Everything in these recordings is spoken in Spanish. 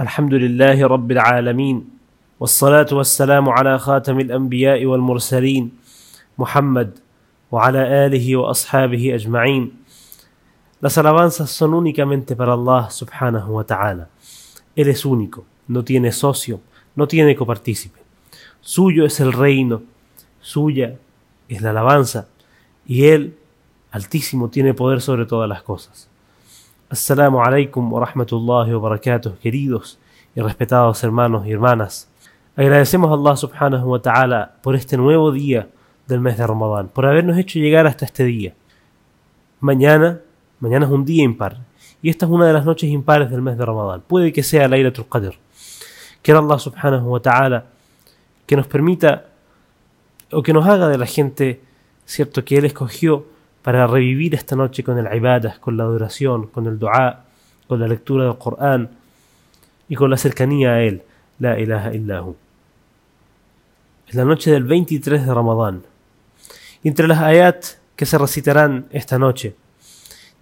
الحمد لله رب العالمين والصلاة والسلام على خاتم الأنبياء والمرسلين محمد وعلى آله وأصحابه أجمعين Las alabanzas son únicamente para Allah subhanahu wa ta'ala. Él es único, no tiene socio, no tiene copartícipe. Suyo es el reino, suya es la alabanza, y Él, altísimo, tiene poder sobre todas las cosas. Assalamu alaikum wa rahmatullahi wa barakatuh, queridos y respetados hermanos y hermanas. Agradecemos a Allah subhanahu wa ta'ala por este nuevo día del mes de Ramadán, por habernos hecho llegar hasta este día. Mañana, mañana es un día impar, y esta es una de las noches impares del mes de Ramadán. Puede que sea Laylatul Qadr. Quiero Allah subhanahu wa ta'ala que nos permita o que nos haga de la gente, cierto, que Él escogió para revivir esta noche con el ibadah, con la adoración, con el dua, con la lectura del Corán y con la cercanía a Él. La ilaha illahu. Es la noche del 23 de Ramadán. Entre las ayat que se recitarán esta noche,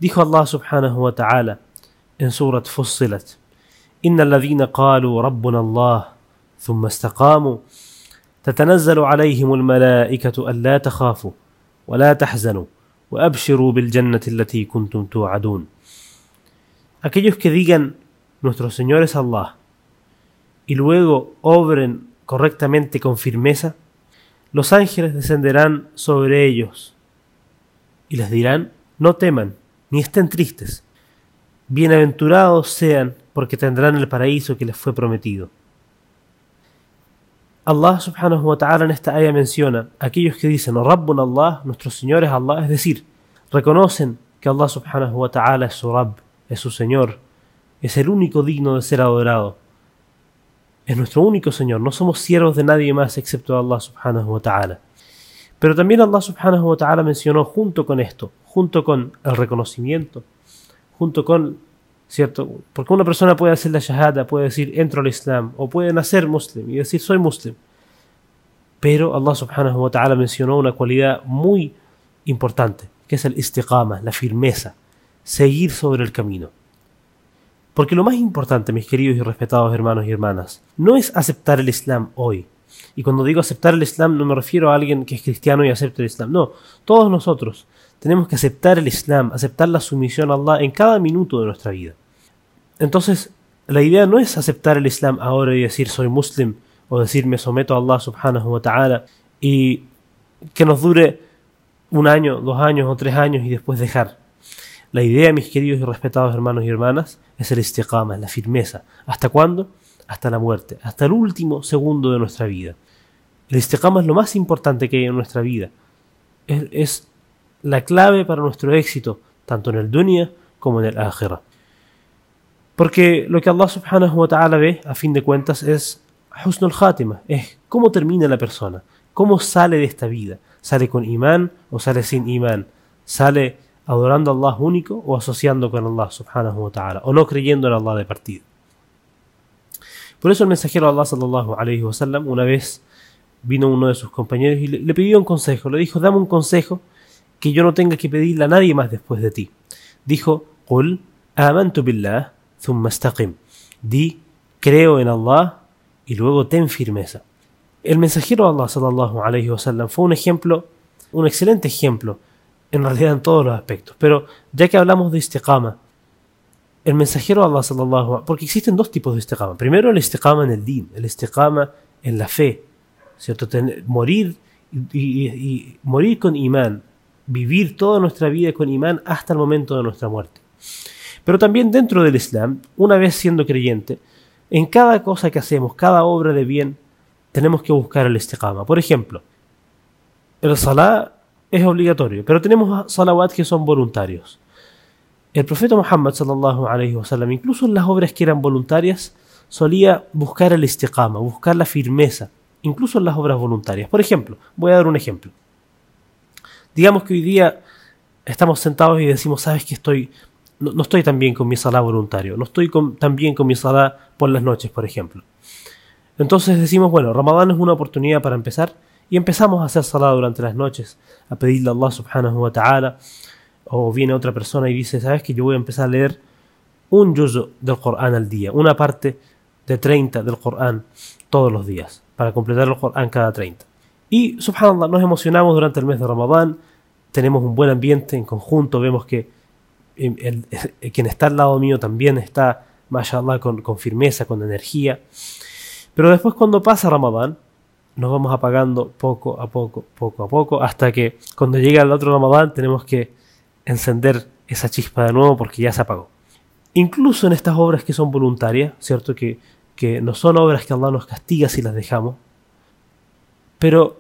dijo Allah subhanahu wa ta'ala en Surat Fussilat, إن الذين قالوا ربنا الله ثم استقاموا تتنزل عليهم الملائكة ألا تخافوا ولا تحزنوا وأبشروا بالجنة التي كنتم توعدون Aquellos que digan nuestro Señor es Allah y luego obren correctamente con firmeza, los ángeles descenderán sobre ellos y les dirán, no teman, ni estén tristes, bienaventurados sean porque tendrán el paraíso que les fue prometido. Allah subhanahu wa ta'ala en esta ayah menciona aquellos que dicen Rabbun Allah, nuestro Señor es Allah, es decir, reconocen que Allah subhanahu wa ta'ala es su Rabb, es su Señor, es el único digno de ser adorado. Es nuestro único Señor, no somos siervos de nadie más excepto Allah subhanahu wa ta'ala. Pero también Allah subhanahu wa ta'ala mencionó junto con esto, junto con el reconocimiento, junto con, ¿cierto? Porque una persona puede hacer la shahada, puede decir entro al Islam, o puede nacer muslim y decir soy muslim. Pero Allah subhanahu wa ta'ala mencionó una cualidad muy importante, que es el istiqama, la firmeza, seguir sobre el camino. Porque lo más importante, mis queridos y respetados hermanos y hermanas, no es aceptar el Islam hoy. Y cuando digo aceptar el Islam no me refiero a alguien que es cristiano y acepte el Islam. No, todos nosotros tenemos que aceptar el Islam, aceptar la sumisión a Allah en cada minuto de nuestra vida. Entonces, la idea no es aceptar el Islam ahora y decir soy muslim o decir me someto a Allah subhanahu wa ta'ala y que nos dure un año, dos años o tres años y después dejar. La idea, mis queridos y respetados hermanos y hermanas, es el istiqama, la firmeza. ¿Hasta cuándo? Hasta la muerte, hasta el último segundo de nuestra vida. El istiqama es lo más importante que hay en nuestra vida. Es, es la clave para nuestro éxito, tanto en el dunya como en el akhirah. Porque lo que Allah subhanahu wa ta'ala ve, a fin de cuentas, es husnul khatima, es cómo termina la persona, cómo sale de esta vida. ¿Sale con imán o sale sin imán? ¿Sale adorando a Allah único o asociando con Allah subhanahu wa ta'ala? ¿O no creyendo en Allah de partido? Por eso el mensajero Allah sallallahu alayhi wa sallam una vez vino uno de sus compañeros y le, pidió un consejo. Le dijo, dame un consejo que yo no tenga que pedirle a nadie más después de ti. Dijo, Qul amantu billah istaqim. Di, creo en Allah y luego ten firmeza. El mensajero de Allah sallallahu alayhi fue un ejemplo, un excelente ejemplo, en realidad en todos los aspectos. Pero ya que hablamos de istiqama, el mensajero de Allah sallallahu porque existen dos tipos de istiqama. Primero el istiqama en el din, el istiqama en la fe, ¿cierto? Tener, morir y morir con imán, vivir toda nuestra vida con imán hasta el momento de nuestra muerte. Pero también dentro del Islam, una vez siendo creyente, en cada cosa que hacemos, cada obra de bien, tenemos que buscar el istiqama. Por ejemplo, el salah es obligatorio, pero tenemos salawat que son voluntarios. El profeta Muhammad sallallahu alaihi wasallam, incluso en las obras que eran voluntarias, solía buscar el istiqama, buscar la firmeza, incluso en las obras voluntarias. Por ejemplo, voy a dar un ejemplo. Digamos que hoy día estamos sentados y decimos, sabes que estoy, no, estoy tan bien con mi salah voluntario, no estoy con, tan bien con mi salah por las noches, por ejemplo. Entonces decimos, bueno, Ramadán es una oportunidad para empezar y empezamos a hacer salah durante las noches, a pedirle a Allah subhanahu wa ta'ala, o viene otra persona y dice, sabes que yo voy a empezar a leer un yuzu del Corán al día, una parte de 30 del Corán todos los días, para completar el Corán cada 30. Y subhanallah, nos emocionamos durante el mes de Ramadán, tenemos un buen ambiente en conjunto, vemos que quien está al lado mío también está, mashallah, con, con firmeza, con energía. Pero después cuando pasa Ramadán, nos vamos apagando poco a poco, poco a poco, hasta que cuando llega el otro Ramadán tenemos que encender esa chispa de nuevo porque ya se apagó. Incluso en estas obras que son voluntarias, ¿cierto? Que, que no son obras que Allah nos castiga si las dejamos, pero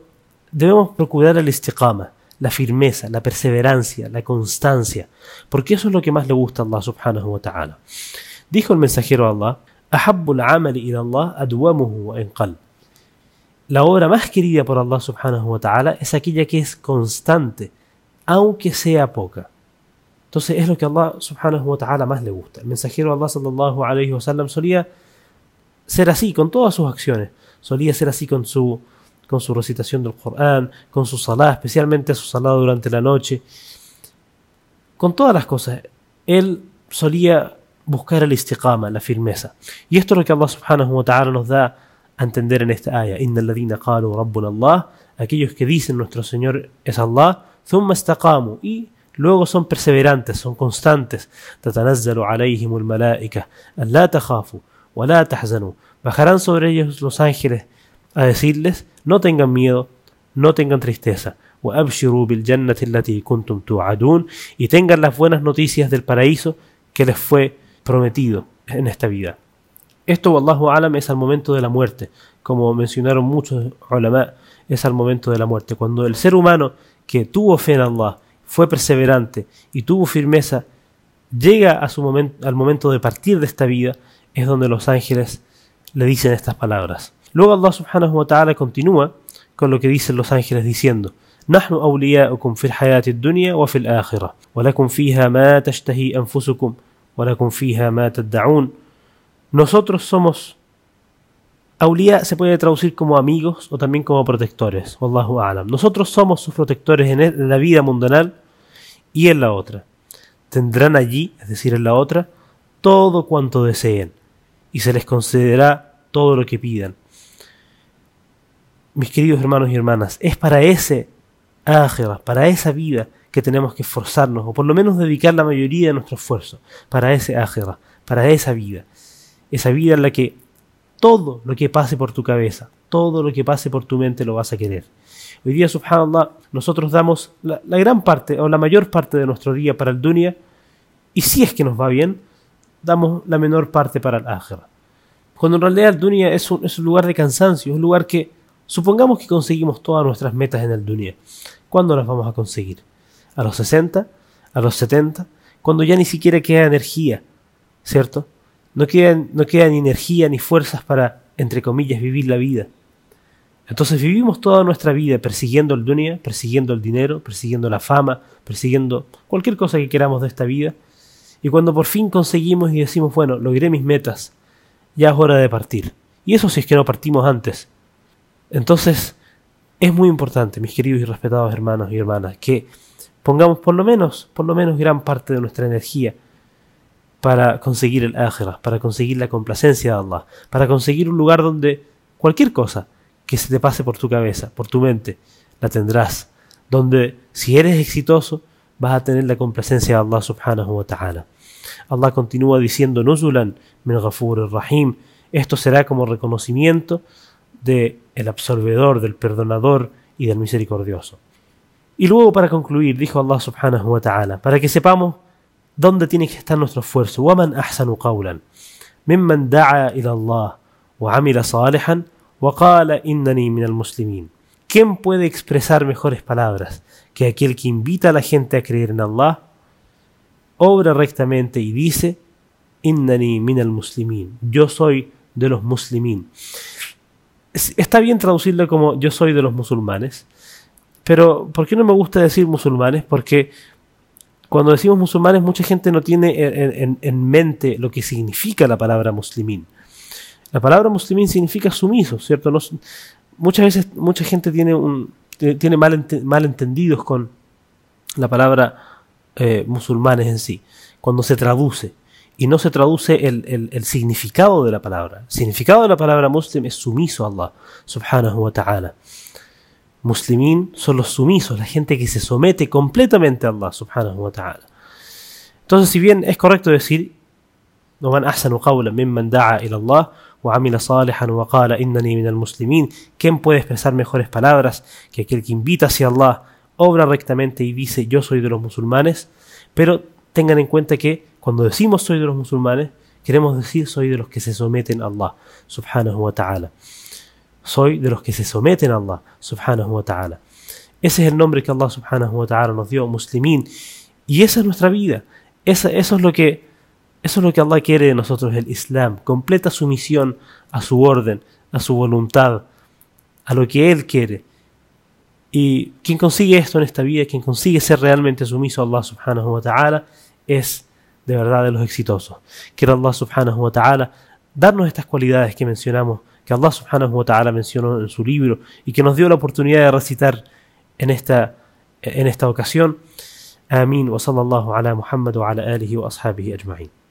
debemos procurar el istiqama, la firmeza, la perseverancia, la constancia, porque eso es lo que más le gusta a Allah subhanahu wa ta'ala. Dijo el mensajero de Allah, la obra más querida por Allah subhanahu wa ta'ala es aquella que es constante, aunque sea poca. Entonces es lo que Allah subhanahu wa ta'ala más le gusta. El mensajero Allah sallallahu alayhi wa solía ser así con todas sus acciones. Solía ser así con su, con su recitación del Corán, con su salah, especialmente su salah durante la noche. Con todas las cosas. Él solía buscar el istiqama, la firmeza. Y esto es lo que Allah subhanahu wa ta'ala nos da a entender en esta rabbuna Allah, aquellos que dicen nuestro Señor es Allah, thumma istaqamu, y luego son perseverantes, son constantes. Tatanazzalu alayhim al-malaika, la takhafu, wa la tahzanu. Bajarán sobre ellos los ángeles a decirles, no tengan miedo, no tengan tristeza. y tengan las buenas noticias del paraíso que les fue prometido en esta vida. Esto, Wallahu Alam, es al momento de la muerte. Como mencionaron muchos ulama, es al momento de la muerte. Cuando el ser humano que tuvo fe en Allah, fue perseverante y tuvo firmeza, llega a su momento, al momento de partir de esta vida, es donde los ángeles le dicen estas palabras. Luego Allah subhanahu wa ta'ala continúa con lo que dicen los ángeles diciendo, نحن أولياؤكم في الحياة الدنيا وفي الآخرة ولكم فيها ما تشتهي أنفسكم ولكم فيها ما تدعون nosotros somos Aulia se puede traducir como amigos o también como protectores. Wallahu a'lam. Nosotros somos sus protectores en, la vida mundanal y en la otra. Tendrán allí, es decir, en la otra, todo cuanto deseen y se les concederá todo lo que pidan. Mis queridos hermanos y hermanas, es para ese ágera, para esa vida que tenemos que esforzarnos, o por lo menos dedicar la mayoría de nuestro esfuerzo, para ese ágera, para esa vida esa vida en la que todo lo que pase por tu cabeza, todo lo que pase por tu mente lo vas a querer. Hoy día, subhanallah, nosotros damos la, gran parte o la mayor parte de nuestro día para el dunya y si es que nos va bien, damos la menor parte para el akhira. Cuando en realidad el dunya es un, es un lugar de cansancio, es un lugar que supongamos que conseguimos todas nuestras metas en el dunya. ¿Cuándo las vamos a conseguir? ¿A los 60? ¿A los 70? Cuando ya ni siquiera queda energía, ¿cierto? no queda, no ni energía ni fuerzas para, entre comillas, vivir la vida. Entonces vivimos toda nuestra vida persiguiendo el dunya, persiguiendo el dinero, persiguiendo la fama, persiguiendo cualquier cosa que queramos de esta vida. Y cuando por fin conseguimos y decimos, bueno, logré mis metas, ya es hora de partir. Y eso si es que no partimos antes. Entonces, es muy importante, mis queridos y respetados hermanos y hermanas, que pongamos por lo menos, por lo menos gran parte de nuestra energía para conseguir el akhirah, para conseguir la complacencia de Allah, para conseguir un lugar donde cualquier cosa que se te pase por tu cabeza, por tu mente, la tendrás, donde si eres exitoso vas a tener la complacencia de Allah subhanahu wa ta'ala. Allah continúa diciendo Nuzulan min Ghafur Rahim, esto será como reconocimiento de el absorbedor, del perdonador y del misericordioso. Y luego para concluir, dijo Allah subhanahu wa ta'ala, para que sepamos ¿Dónde tiene que estar nuestro esfuerzo? ومن أحسن قولا ممن دعا إلى الله وعمل صالحا وقال إنني من المسلمين ¿Quién puede expresar mejores palabras que aquel que invita a la gente a creer en Allah, obra rectamente y dice, Innani min al muslimin, yo soy de los muslimin. Está bien traducirlo como yo soy de los musulmanes, pero ¿por qué no me gusta decir musulmanes? Porque cuando decimos musulmanes, mucha gente no tiene en, mente lo que significa la palabra muslimín. La palabra muslimín significa sumiso, ¿cierto? muchas veces mucha gente tiene, tiene mal, malentendidos con la palabra eh, musulmanes en sí, cuando se traduce y no se traduce el, el, significado de la palabra. El significado de la palabra muslim es sumiso a Allah, subhanahu wa ta'ala. Muslimín son los sumisos, la gente que se somete completamente a Allah, subhanahu wa ta'ala. Entonces, si bien es correcto decir, ومن أحسن قولا ممن دعا إلى الله وعمل صالحا وقال إنني من المسلمين ¿Quién puede expresar mejores palabras que aquel que invita hacia Allah, obra rectamente y dice yo soy de los musulmanes? Pero tengan en cuenta que cuando decimos soy de los musulmanes, queremos decir soy de los que se someten a Allah, subhanahu wa ta'ala. Soy de los que se someten a Allah, subhanahu wa ta'ala. Ese es el nombre que Allah subhanahu wa ta'ala nos dio, muslimín. Y esa es nuestra vida. eso, es lo que, eso es lo que Allah quiere de nosotros, el Islam. Completa sumisión a su orden, a su voluntad, a lo que Él quiere. Y quien consigue esto en esta vida, quien consigue ser realmente sumiso a Allah subhanahu wa ta'ala, es de verdad de los exitosos. Quiero Allah subhanahu wa ta'ala darnos estas cualidades que mencionamos, que Allah subhanahu wa ta'ala mencionó en su libro y que nos dio la oportunidad de recitar en esta, en esta ocasión. Sallallahu ala Muhammad wa ala alihi wa ashabihi ajma'in.